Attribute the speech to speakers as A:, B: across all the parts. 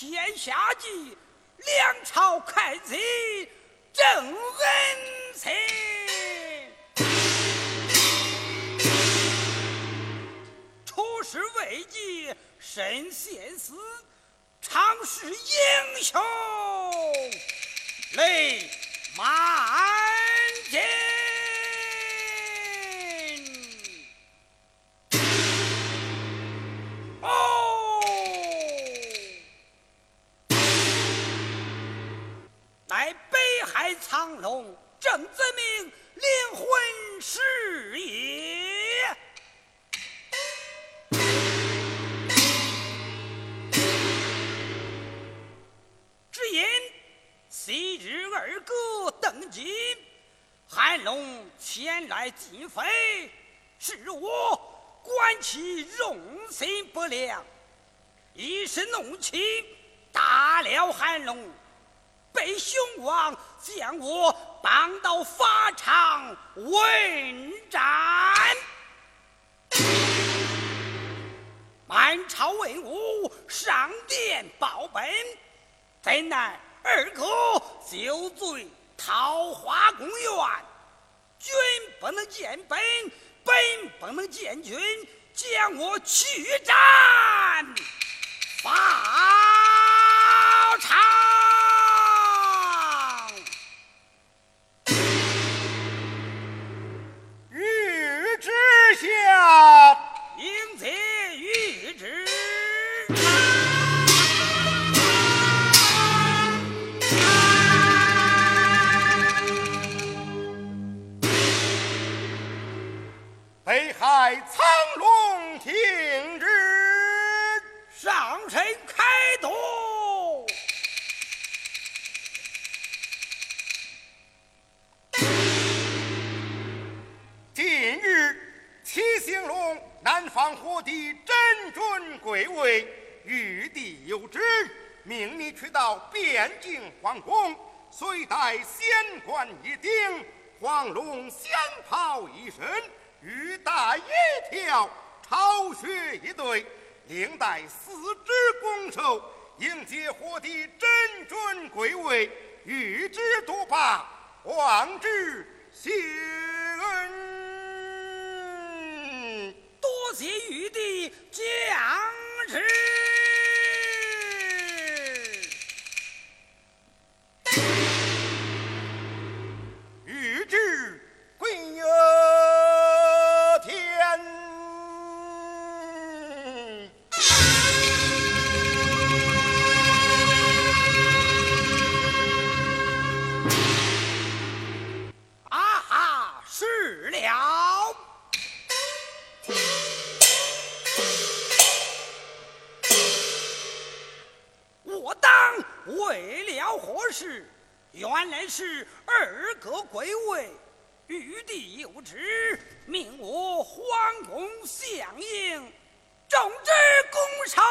A: 天下计，梁朝开基正恩赐；出师未捷身先死，常使英雄泪满。苍龙，正子命灵魂是也。只因昔日二哥登基，韩龙前来进妃，是我观其用心不良，一时怒气打了韩龙。被雄王将我绑到法场问斩。满朝文武上殿报本，怎奈二哥酒醉桃花公园。君不能见本，本不能见君，将我去斩是二哥归位，玉帝有旨，命我皇宫相迎，众之拱手。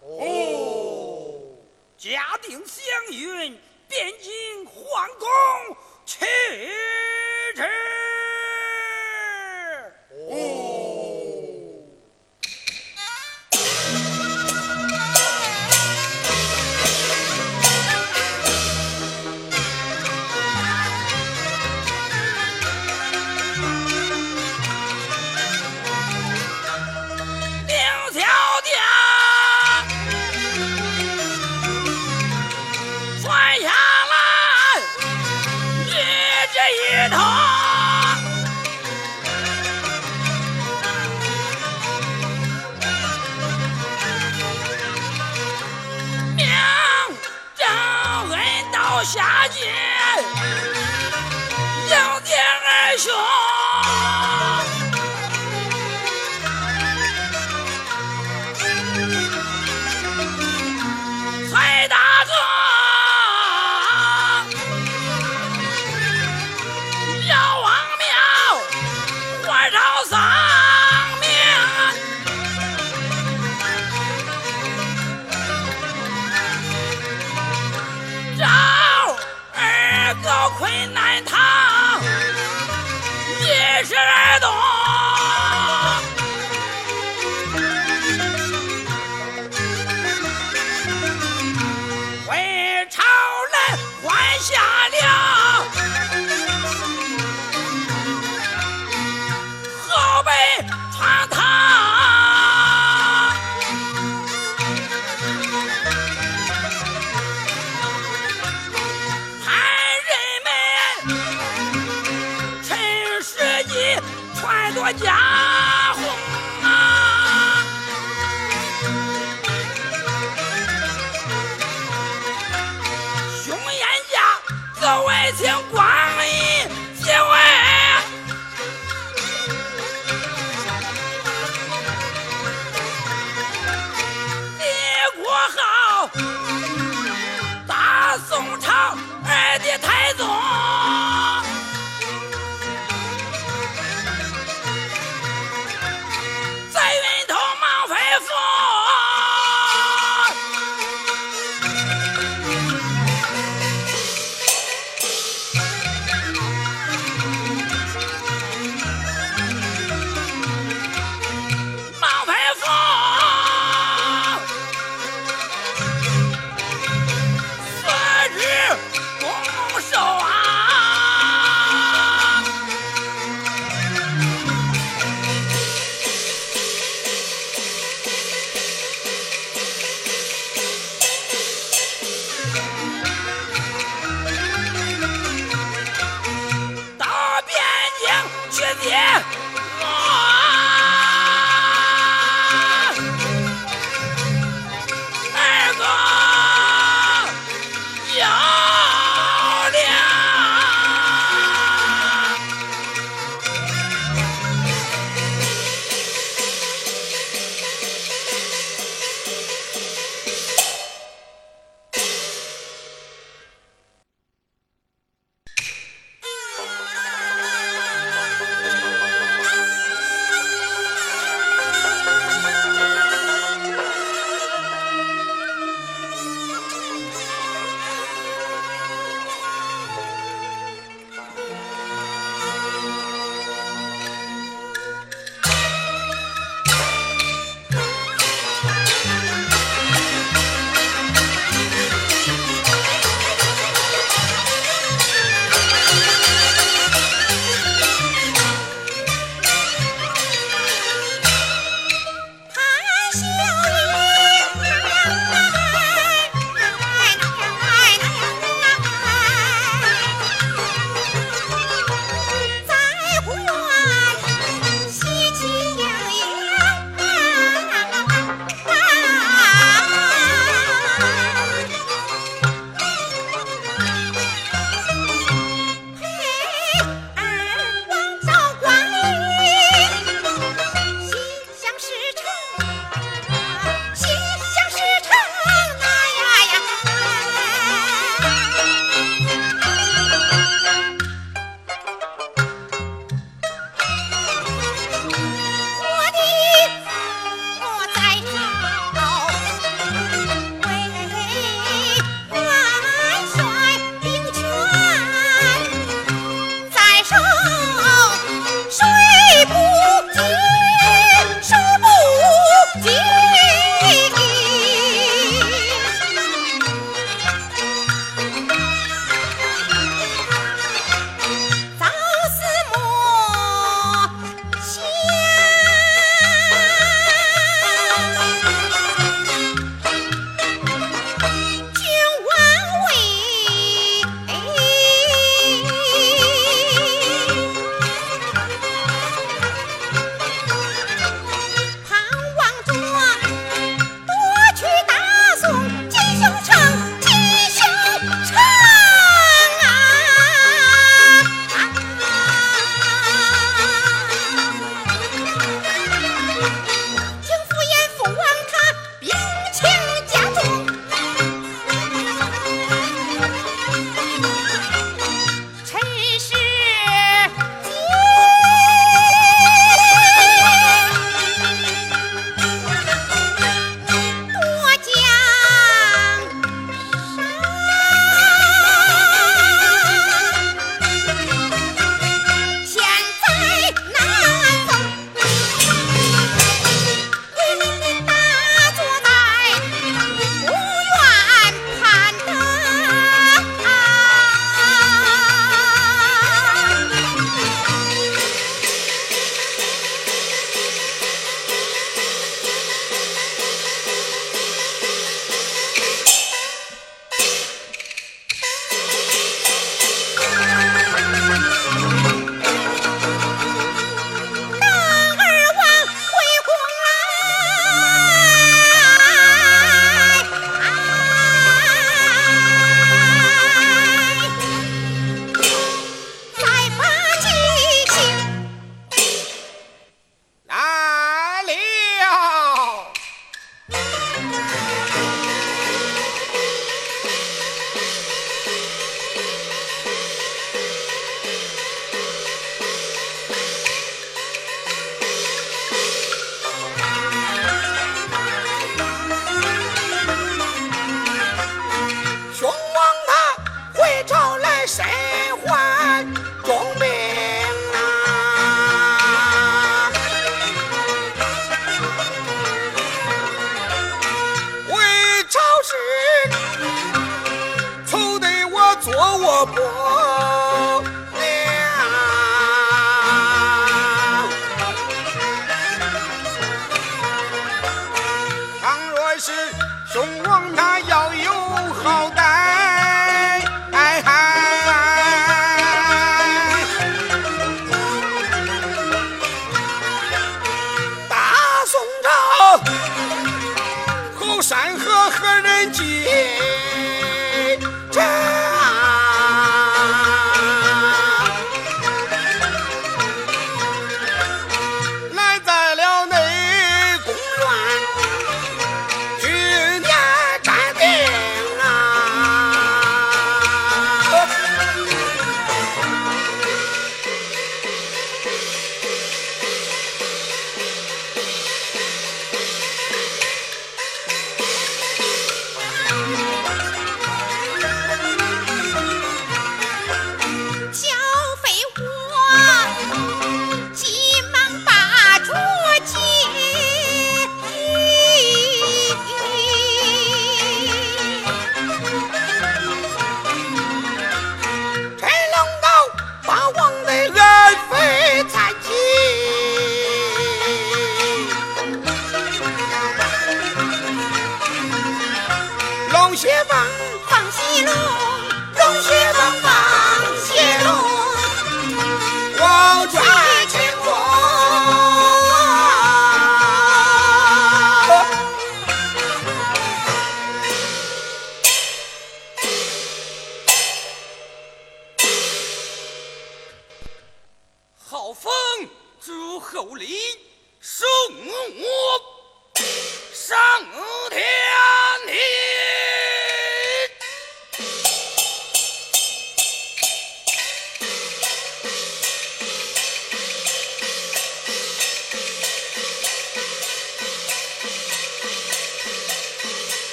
B: 哦，
A: 嘉定祥云。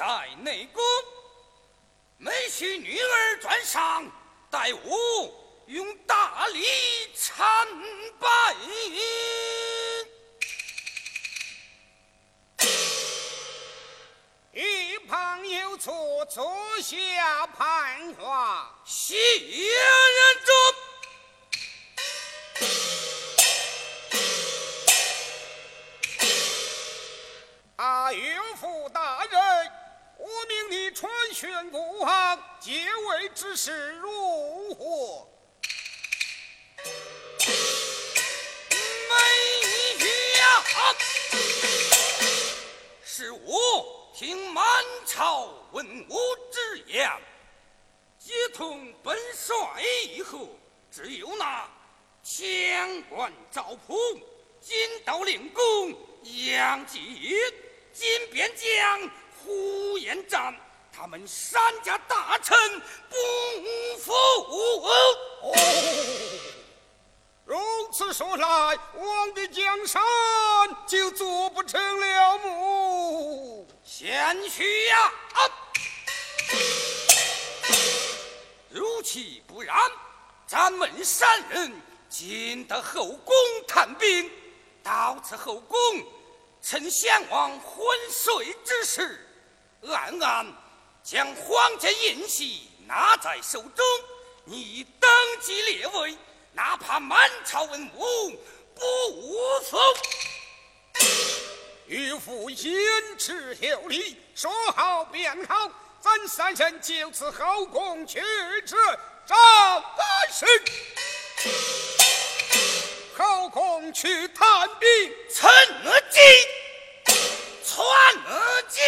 A: 在内宫没许女儿转上待我用大礼参拜。
C: 一旁有错坐下盘徘徊
A: 心中
C: 全无汉结为之事如何？
A: 梅香，是我听满朝文武之言，皆同本帅以后，只有那千官赵普、金刀令公杨继，金边将呼延赞。他们三家大臣不服。
C: 如此说来，王的江山就做不成了么？
A: 谦虚呀！如其不然，咱们三人进得后宫探病，到此后宫，趁先王昏睡之时，暗暗。将皇家印玺拿在手中你已登基列位哪怕满朝文武不服
C: 岳父言之有理说好便好咱三人就此后宫去之。赵饭神后宫去探兵
A: 趁机传家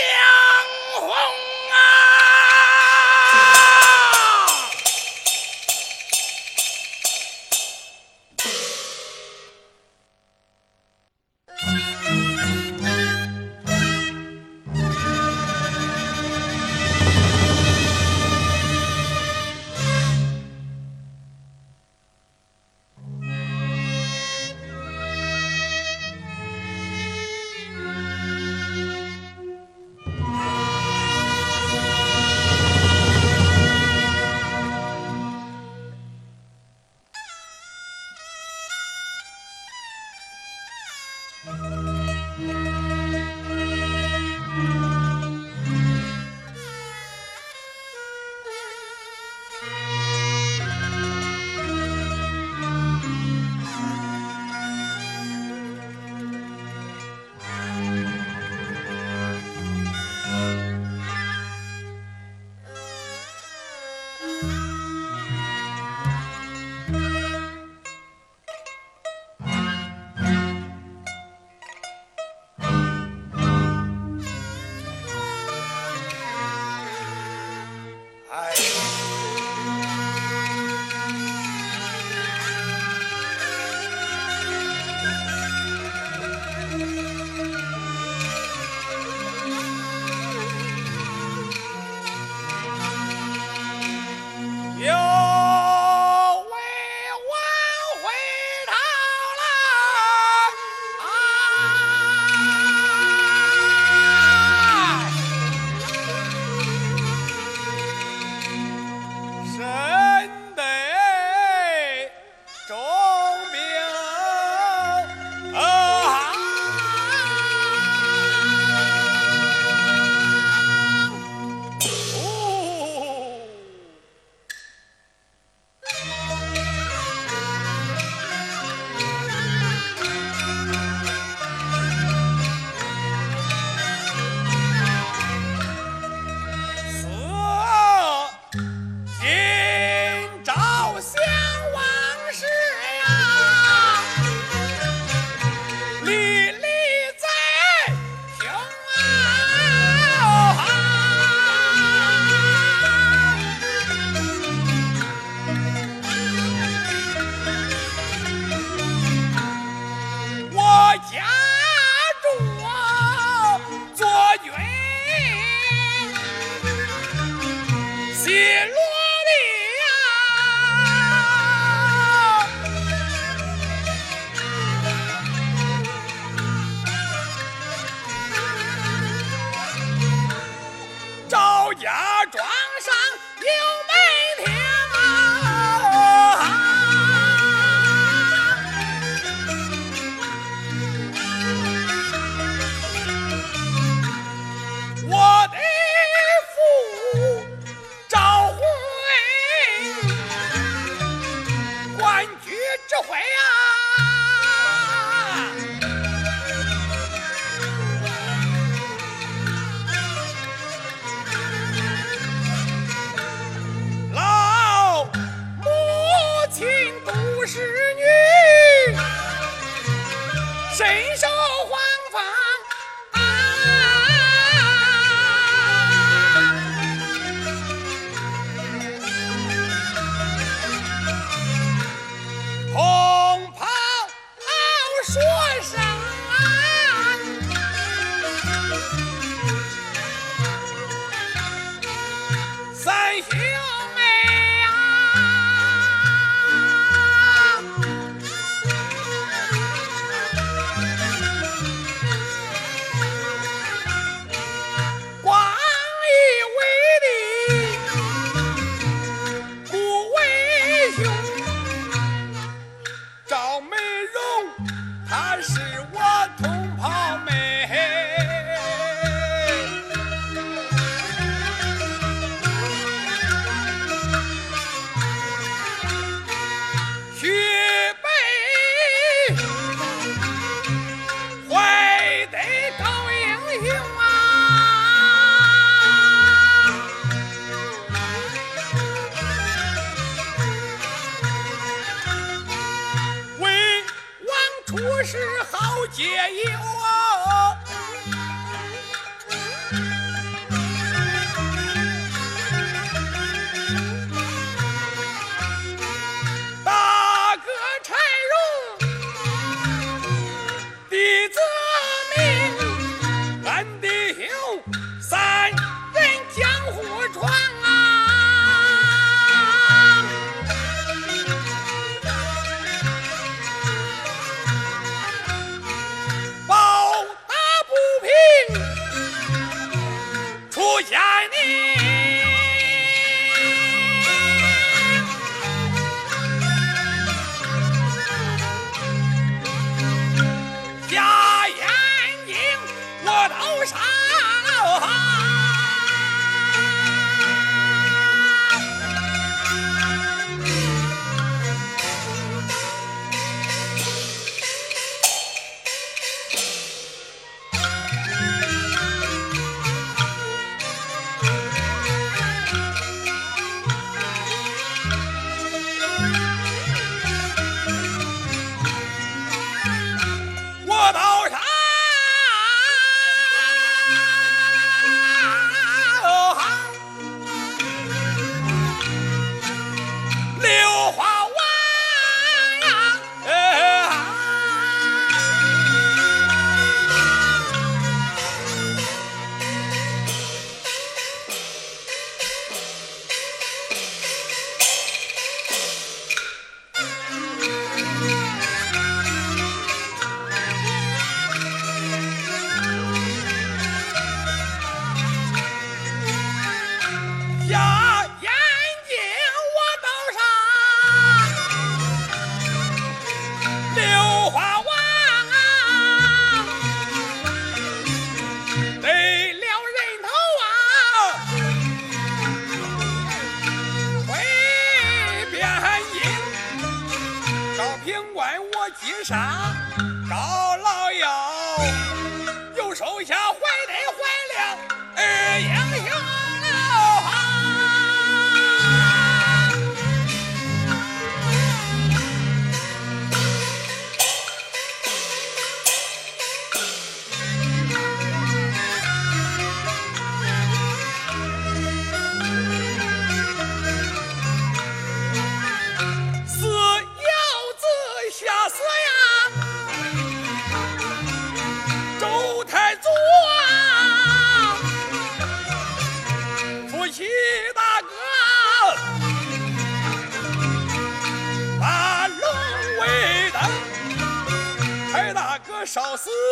D: 急啥？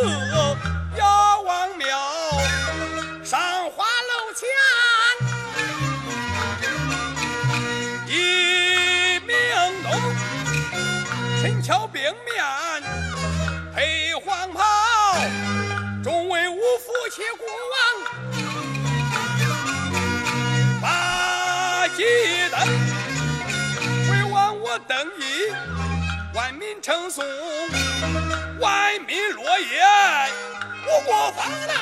D: 少死遥望庙，上花楼前一名东，陈桥并面配黄袍，众位五府且过往，八旗灯，回望我邓毅，万民称颂。万民落叶，五国风来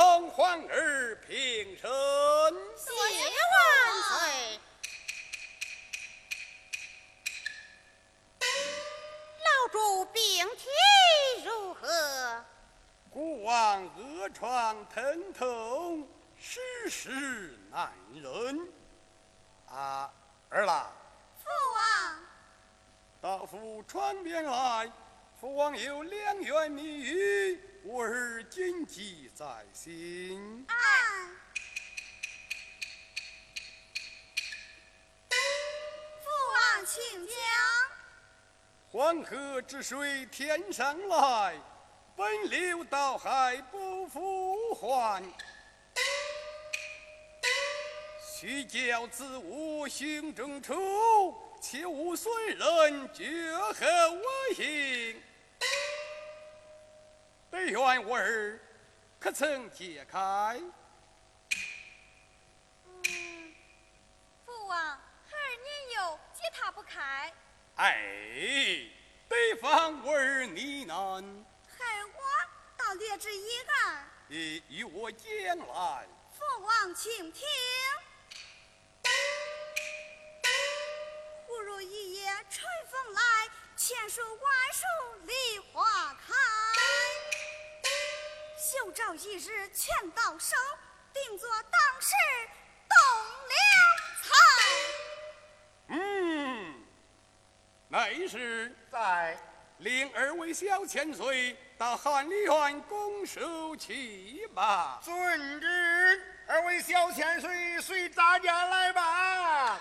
D: 自同皇儿平身。
E: 谢万岁。老主病体如何？
D: 孤王恶疮疼痛，世事难忍。啊，儿郎，
F: 父王，
D: 到府窗边来，父王有两愿密语，我儿谨记在心。
F: 父王请讲。
D: 黄河之水天上来，奔流到海不复还。须教子务胸中出，切勿随人绝后我行。但愿我儿可曾解开？
F: 嗯，父王，孩儿年幼，解他不开。
D: 哎，北方我儿呢喃，
F: 孩儿我倒略知一二。
D: 你与我讲来。
F: 父王请听。忽如一夜春风来，千树万树梨花开。休找一日全到手，定做当世栋梁才。
D: 嗯，那时
B: 在
D: 令二位小千岁到翰林院拱手去吧。
B: 遵旨，二位小千岁随大家来吧。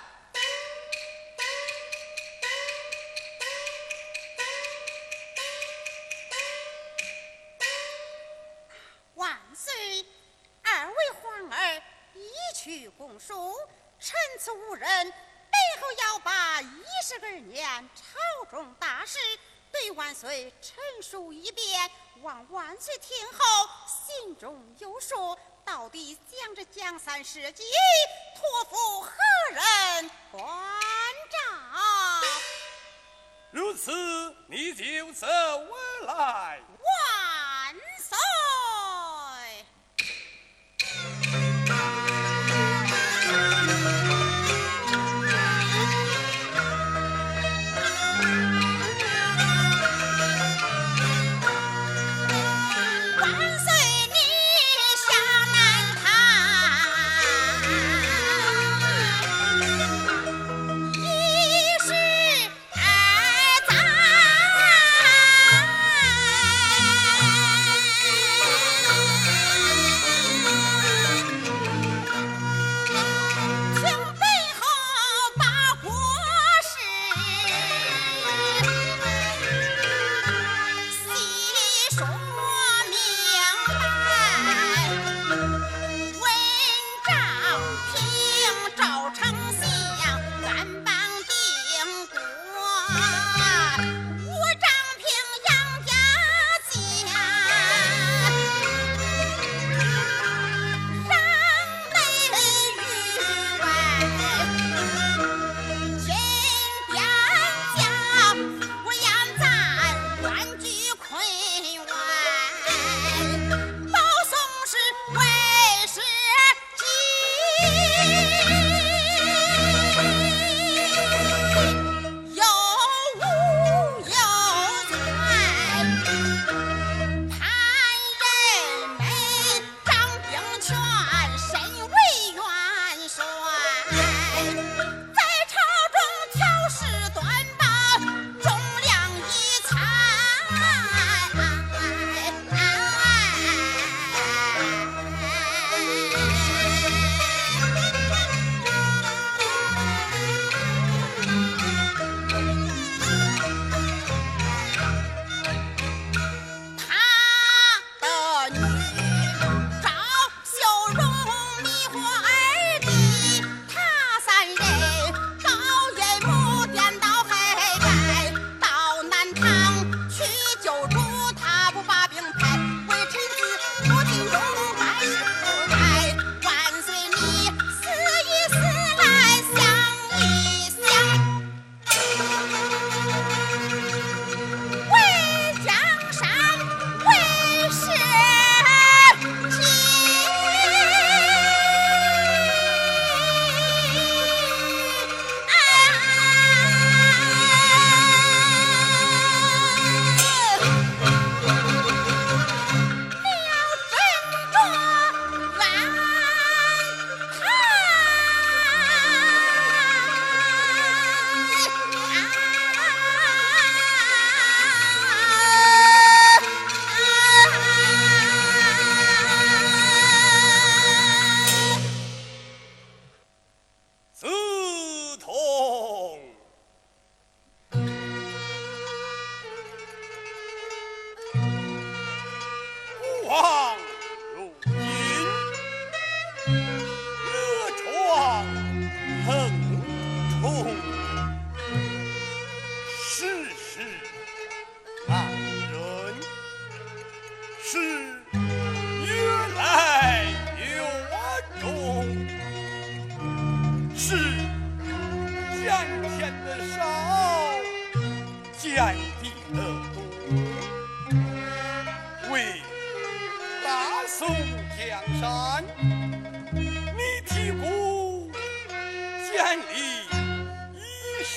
E: 书，臣此无人，背后要把一十二年朝中大事对万岁陈述一遍，望万岁听后心中有数，到底将这江山社稷托付何人关照？
D: 如此，你就走我来。是建天的少，建地的多。为大宋江山，你提过建立一时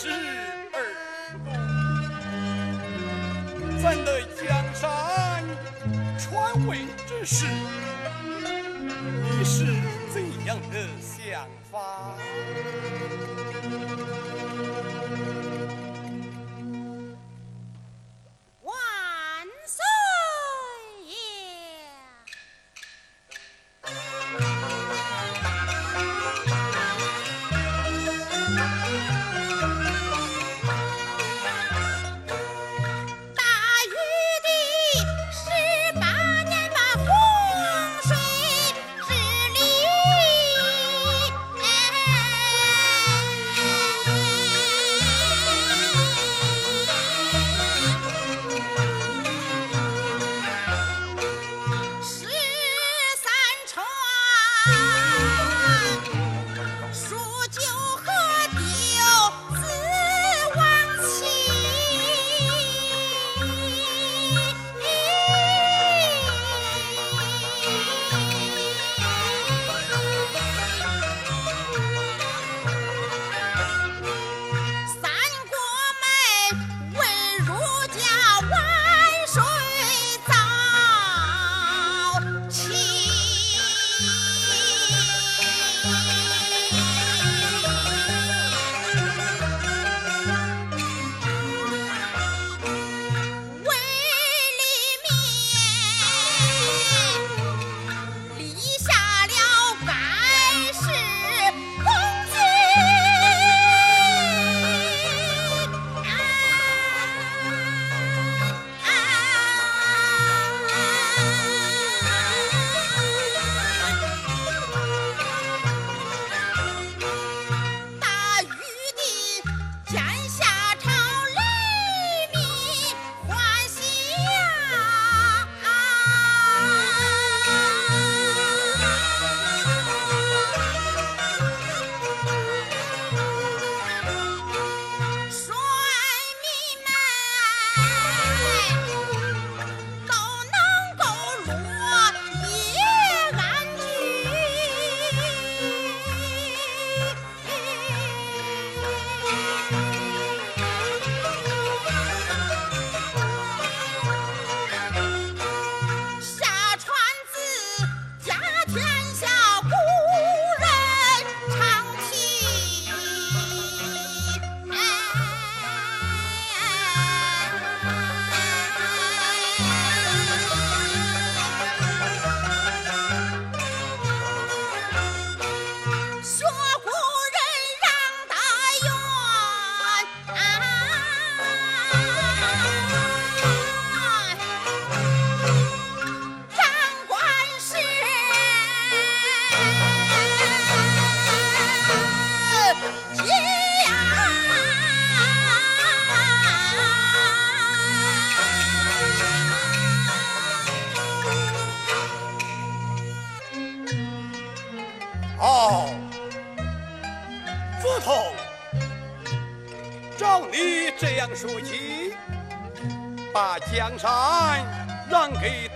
D: 而多，咱的江山传位之事。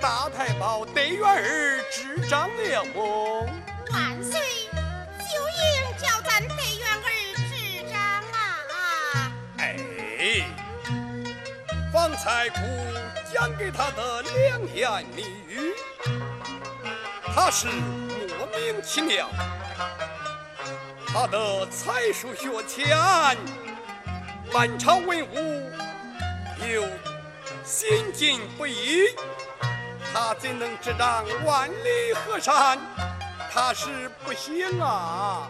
D: 大太保德元儿执掌了不？
E: 万岁，就应叫咱德元儿执掌啊！
D: 哎，方才姑讲给他的两言蜜语，他是莫名其妙，他的才疏学浅。满朝文武又心境不一，他怎能执掌万里河山？他是不行啊！